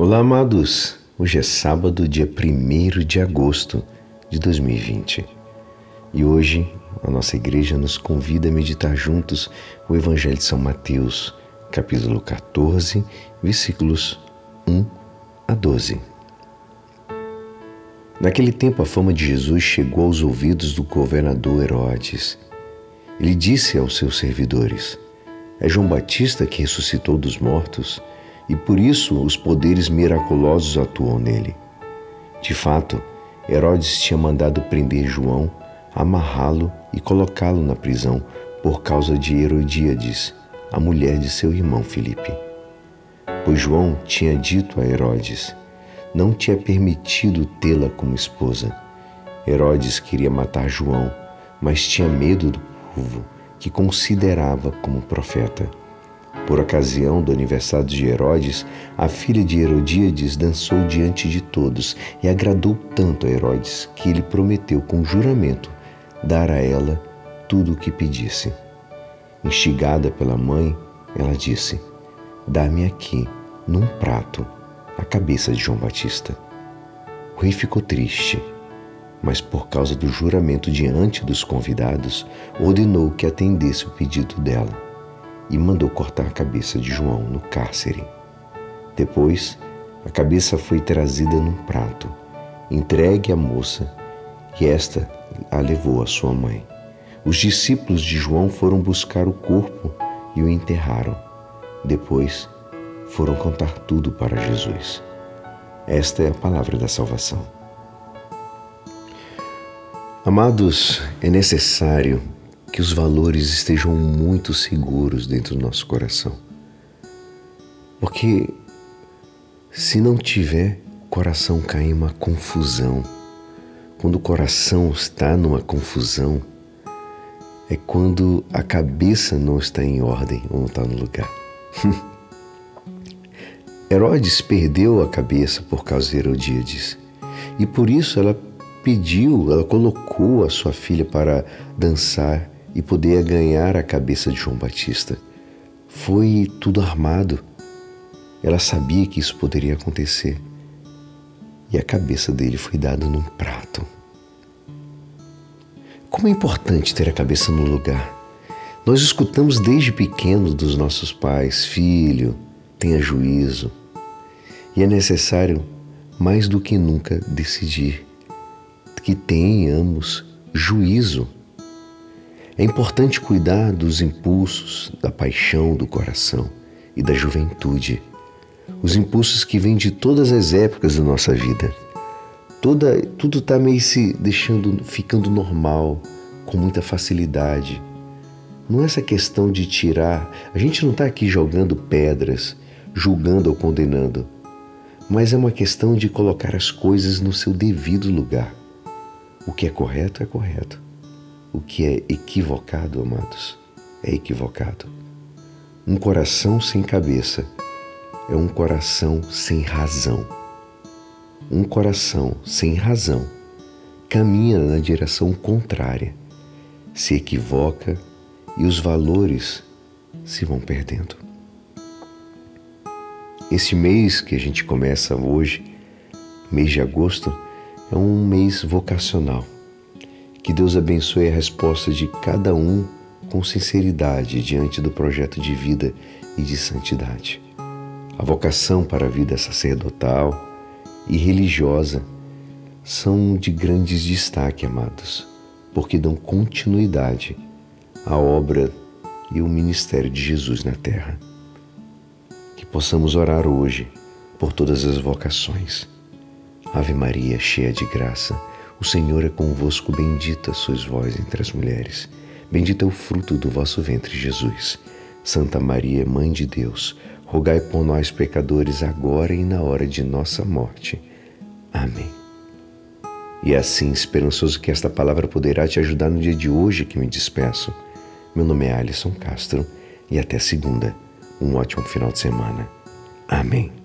Olá, amados! Hoje é sábado, dia 1 de agosto de 2020 e hoje a nossa igreja nos convida a meditar juntos o Evangelho de São Mateus, capítulo 14, versículos 1 a 12. Naquele tempo, a fama de Jesus chegou aos ouvidos do governador Herodes. Ele disse aos seus servidores: É João Batista que ressuscitou dos mortos e por isso os poderes miraculosos atuam nele. De fato, Herodes tinha mandado prender João, amarrá-lo e colocá-lo na prisão por causa de Herodíades, a mulher de seu irmão Filipe. Pois João tinha dito a Herodes: não tinha permitido tê-la como esposa. Herodes queria matar João, mas tinha medo do povo que considerava como profeta. Por ocasião do aniversário de Herodes, a filha de Herodíades dançou diante de todos e agradou tanto a Herodes que ele prometeu com juramento dar a ela tudo o que pedisse. Instigada pela mãe, ela disse: Dá-me aqui, num prato, a cabeça de João Batista. O rei ficou triste, mas por causa do juramento diante dos convidados, ordenou que atendesse o pedido dela e mandou cortar a cabeça de João no cárcere. Depois, a cabeça foi trazida num prato, entregue à moça, e esta a levou à sua mãe. Os discípulos de João foram buscar o corpo e o enterraram. Depois, foram contar tudo para Jesus. Esta é a palavra da salvação. Amados, é necessário que os valores estejam muito seguros dentro do nosso coração. Porque se não tiver, o coração cai em uma confusão. Quando o coração está numa confusão, é quando a cabeça não está em ordem ou não está no lugar. Herodes perdeu a cabeça por causa de Herodíades e por isso ela pediu, ela colocou a sua filha para dançar e poder ganhar a cabeça de João Batista. Foi tudo armado. Ela sabia que isso poderia acontecer. E a cabeça dele foi dada num prato. Como é importante ter a cabeça no lugar. Nós escutamos desde pequeno dos nossos pais: filho, tenha juízo. E é necessário, mais do que nunca, decidir que tenhamos juízo é importante cuidar dos impulsos, da paixão do coração e da juventude, os impulsos que vêm de todas as épocas da nossa vida. Toda, tudo está meio se deixando, ficando normal, com muita facilidade. Não é essa questão de tirar, a gente não está aqui jogando pedras, julgando ou condenando, mas é uma questão de colocar as coisas no seu devido lugar. O que é correto é correto o que é equivocado, amados, é equivocado. Um coração sem cabeça é um coração sem razão. Um coração sem razão caminha na direção contrária, se equivoca e os valores se vão perdendo. Esse mês que a gente começa hoje, mês de agosto, é um mês vocacional que Deus abençoe a resposta de cada um com sinceridade diante do projeto de vida e de santidade. A vocação para a vida sacerdotal e religiosa são de grandes destaque, amados, porque dão continuidade à obra e o ministério de Jesus na terra. Que possamos orar hoje por todas as vocações. Ave Maria, cheia de graça o Senhor é convosco, bendita sois vós entre as mulheres. Bendito é o fruto do vosso ventre, Jesus. Santa Maria, Mãe de Deus, rogai por nós, pecadores, agora e na hora de nossa morte. Amém. E é assim, esperançoso que esta palavra poderá te ajudar no dia de hoje que me despeço. Meu nome é Alisson Castro e até segunda. Um ótimo final de semana. Amém.